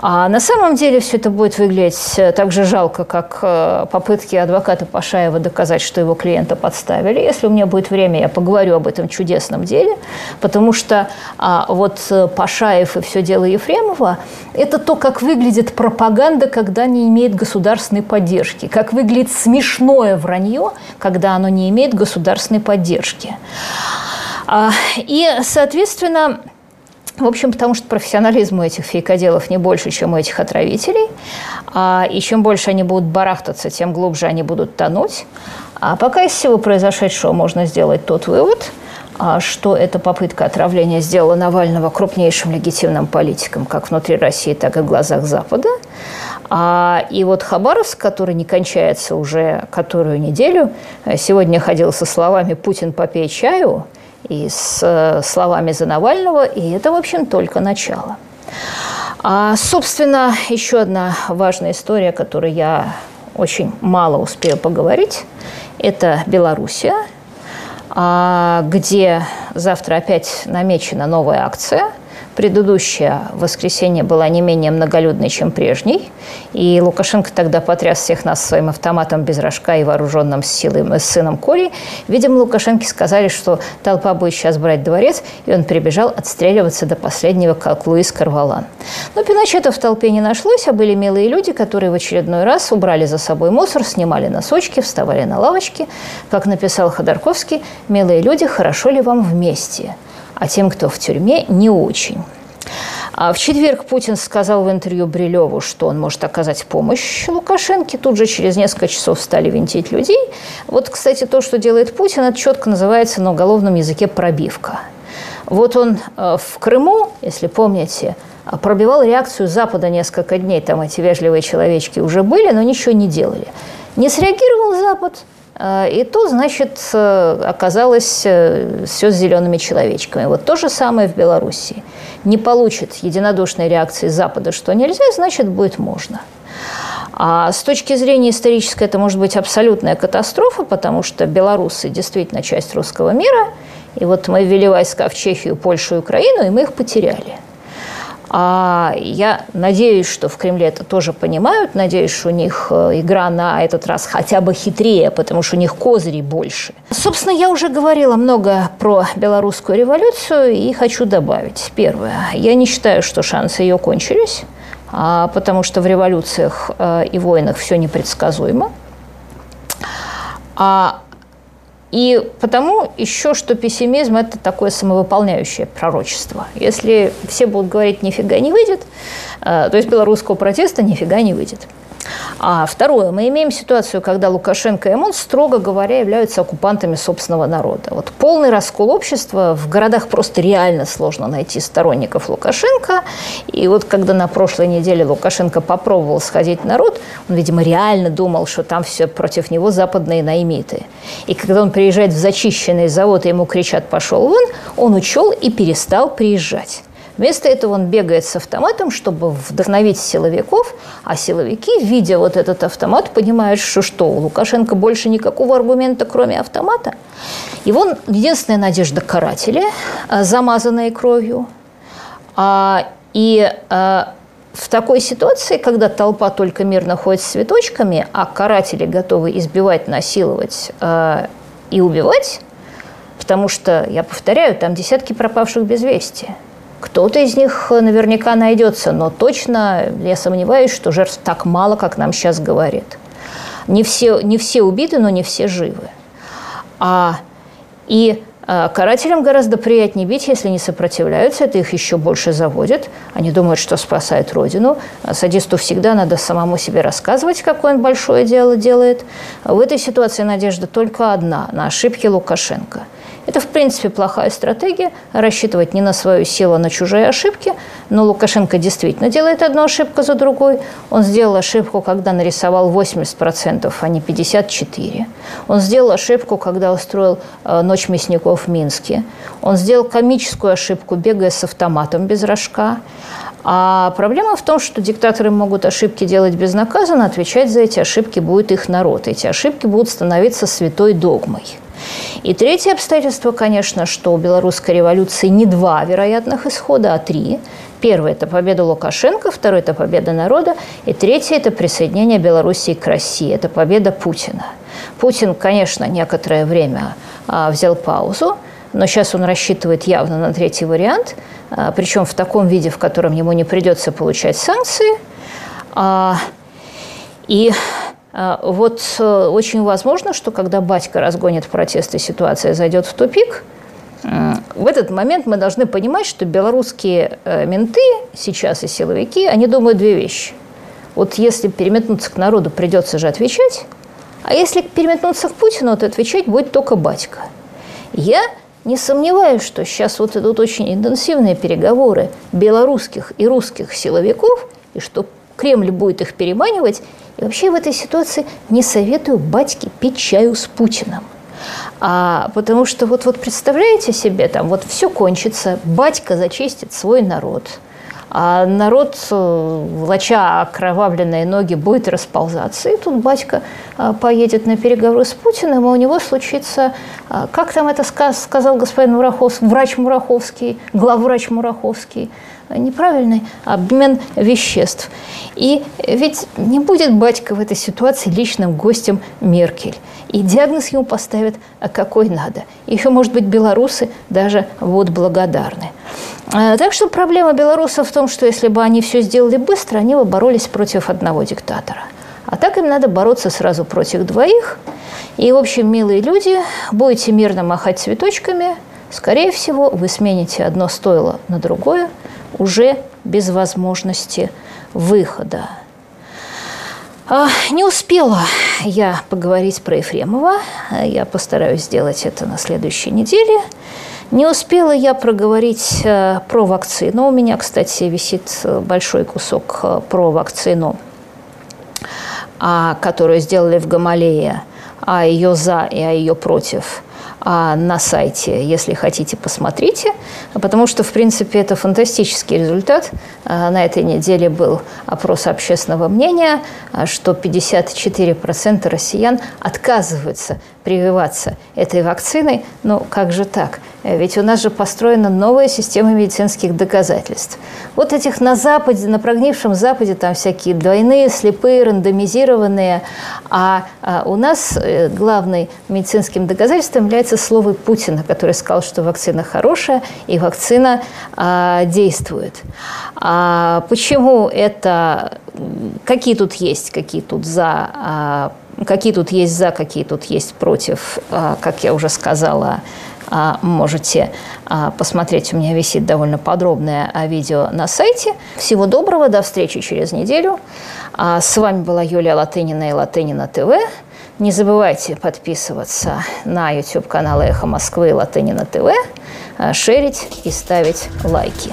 А на самом деле все это будет выглядеть так же жалко, как э, попытки адвоката Пашаева доказать, что его клиента подставили. Если у меня будет время, я поговорю об этом чудесном деле, потому что а, вот э, Пашаев и все дело Ефремова – это то, как выглядит пропаганда, когда не имеет государственной поддержки, как выглядит смешное вранье, когда оно не имеет государственной поддержки. А, и, соответственно, в общем, потому что профессионализм у этих фейкоделов не больше, чем у этих отравителей. А, и чем больше они будут барахтаться, тем глубже они будут тонуть. А пока из всего произошедшего можно сделать тот вывод, что эта попытка отравления сделала Навального крупнейшим легитимным политиком как внутри России, так и в глазах Запада. А, и вот Хабаровск, который не кончается уже которую неделю, сегодня ходил со словами «Путин, попей чаю», и с э, словами за Навального, и это, в общем, только начало. А, собственно, еще одна важная история, о которой я очень мало успею поговорить, это Белоруссия, а, где завтра опять намечена новая акция – Предыдущее воскресенье была не менее многолюдной, чем прежней. И Лукашенко тогда потряс всех нас своим автоматом без рожка и вооруженным силой с сыном Коли. Видимо, Лукашенко сказали, что толпа будет сейчас брать дворец, и он прибежал отстреливаться до последнего, как Луис Карвалан. Но Пиночета в толпе не нашлось, а были милые люди, которые в очередной раз убрали за собой мусор, снимали носочки, вставали на лавочки. Как написал Ходорковский, «Милые люди, хорошо ли вам вместе?» А тем, кто в тюрьме, не очень. А в четверг Путин сказал в интервью Брилеву, что он может оказать помощь Лукашенко. Тут же через несколько часов стали винтить людей. Вот, кстати, то, что делает Путин, это четко называется на уголовном языке пробивка. Вот он э, в Крыму, если помните, пробивал реакцию Запада несколько дней. Там эти вежливые человечки уже были, но ничего не делали. Не среагировал Запад – и то, значит, э, оказалось э, все с зелеными человечками. Вот то же самое в Белоруссии. Не получит единодушной реакции Запада, что нельзя, значит, будет можно. А с точки зрения исторической это может быть абсолютная катастрофа, потому что белорусы действительно часть русского мира. И вот мы ввели войска в Чехию, Польшу и Украину, и мы их потеряли. А я надеюсь, что в Кремле это тоже понимают. Надеюсь, что у них э, игра на этот раз хотя бы хитрее, потому что у них козырей больше. Собственно, я уже говорила много про белорусскую революцию и хочу добавить. Первое. Я не считаю, что шансы ее кончились, а, потому что в революциях э, и войнах все непредсказуемо. А и потому еще, что пессимизм – это такое самовыполняющее пророчество. Если все будут говорить «нифига не выйдет», э, то есть белорусского протеста нифига не выйдет. А второе, мы имеем ситуацию, когда Лукашенко и ОМОН, строго говоря, являются оккупантами собственного народа. Вот полный раскол общества, в городах просто реально сложно найти сторонников Лукашенко. И вот когда на прошлой неделе Лукашенко попробовал сходить в народ, он, видимо, реально думал, что там все против него западные наймиты. И когда он приезжает в зачищенный завод, и ему кричат «пошел вон», он учел и перестал приезжать. Вместо этого он бегает с автоматом, чтобы вдохновить силовиков, а силовики, видя вот этот автомат, понимают, что что, у Лукашенко больше никакого аргумента, кроме автомата. Его единственная надежда – каратели, а, замазанные кровью. А, и а, в такой ситуации, когда толпа только мирно ходит с цветочками, а каратели готовы избивать, насиловать и убивать, потому что, я повторяю, там десятки пропавших без вести – кто-то из них наверняка найдется, но точно я сомневаюсь, что жертв так мало, как нам сейчас говорят. Не все, не все убиты, но не все живы. А, и А карателям гораздо приятнее бить, если не сопротивляются, это их еще больше заводит. Они думают, что спасают Родину. А садисту всегда надо самому себе рассказывать, какое он большое дело делает. В этой ситуации надежда только одна – на ошибки Лукашенко – это, в принципе, плохая стратегия – рассчитывать не на свою силу, а на чужие ошибки. Но Лукашенко действительно делает одну ошибку за другой. Он сделал ошибку, когда нарисовал 80%, а не 54%. Он сделал ошибку, когда устроил э, «Ночь мясников» в Минске. Он сделал комическую ошибку, бегая с автоматом без рожка. А проблема в том, что диктаторы могут ошибки делать безнаказанно, отвечать за эти ошибки будет их народ. Эти ошибки будут становиться святой догмой. И третье обстоятельство, конечно, что у белорусской революции не два вероятных исхода, а три. Первый – это победа Лукашенко, второй – это победа народа, и третий – это присоединение Белоруссии к России, это победа Путина. Путин, конечно, некоторое время а, взял паузу, но сейчас он рассчитывает явно на третий вариант, а, причем в таком виде, в котором ему не придется получать санкции. А, и вот э, очень возможно, что когда батька разгонит протесты, ситуация зайдет в тупик. В этот момент мы должны понимать, что белорусские э, менты сейчас и силовики, они думают две вещи. Вот если переметнуться к народу, придется же отвечать, а если переметнуться к Путину, то отвечать будет только батька. Я не сомневаюсь, что сейчас вот идут очень интенсивные переговоры белорусских и русских силовиков, и что Кремль будет их переманивать. И вообще в этой ситуации не советую батьке пить чаю с Путиным. А, потому что вот, вот представляете себе, там вот все кончится, батька зачистит свой народ, а народ, э, влача окровавленные ноги, будет расползаться. И тут батька а, поедет на переговоры с Путиным, и у него случится, а, как там это сказал господин Мураховский, врач Мураховский, главврач Мураховский – неправильный обмен веществ. И ведь не будет батька в этой ситуации личным гостем Меркель. И диагноз ему поставят, а какой надо. Еще, может быть, белорусы даже вот благодарны. А, так что проблема белорусов в том, что если бы они все сделали быстро, они бы боролись против одного диктатора. А так им надо бороться сразу против двоих. И, в общем, милые люди, будете мирно махать цветочками, скорее всего, вы смените одно стойло на другое – уже без возможности выхода. А, не успела я поговорить про Ефремова. Я постараюсь сделать это на следующей неделе. Не успела я проговорить э, про вакцину. У меня, кстати, висит большой кусок э, про вакцину, а, которую сделали в Гамалее, а ее за и а ее против – на сайте, если хотите, посмотрите, потому что, в принципе, это фантастический результат. А, на этой неделе был опрос общественного мнения, а, что 54% россиян отказываются прививаться этой вакциной. Ну, как же так? Ведь у нас же построена новая система медицинских доказательств. Вот этих на Западе, на прогнившем Западе, там всякие двойные, слепые, рандомизированные. А, а у нас э, главным медицинским доказательством является слово Путина, который сказал, что вакцина хорошая и вакцина а, действует. А почему это... Какие тут есть, какие тут за... А, какие тут есть за, какие тут есть против, а, как я уже сказала, а, можете а, посмотреть. У меня висит довольно подробное видео на сайте. Всего доброго, до встречи через неделю. С вами была Юлия Латынина и Латынина ТВ. Не забывайте подписываться на YouTube канал «Эхо Москвы» и «Латынина ТВ», шерить и ставить лайки.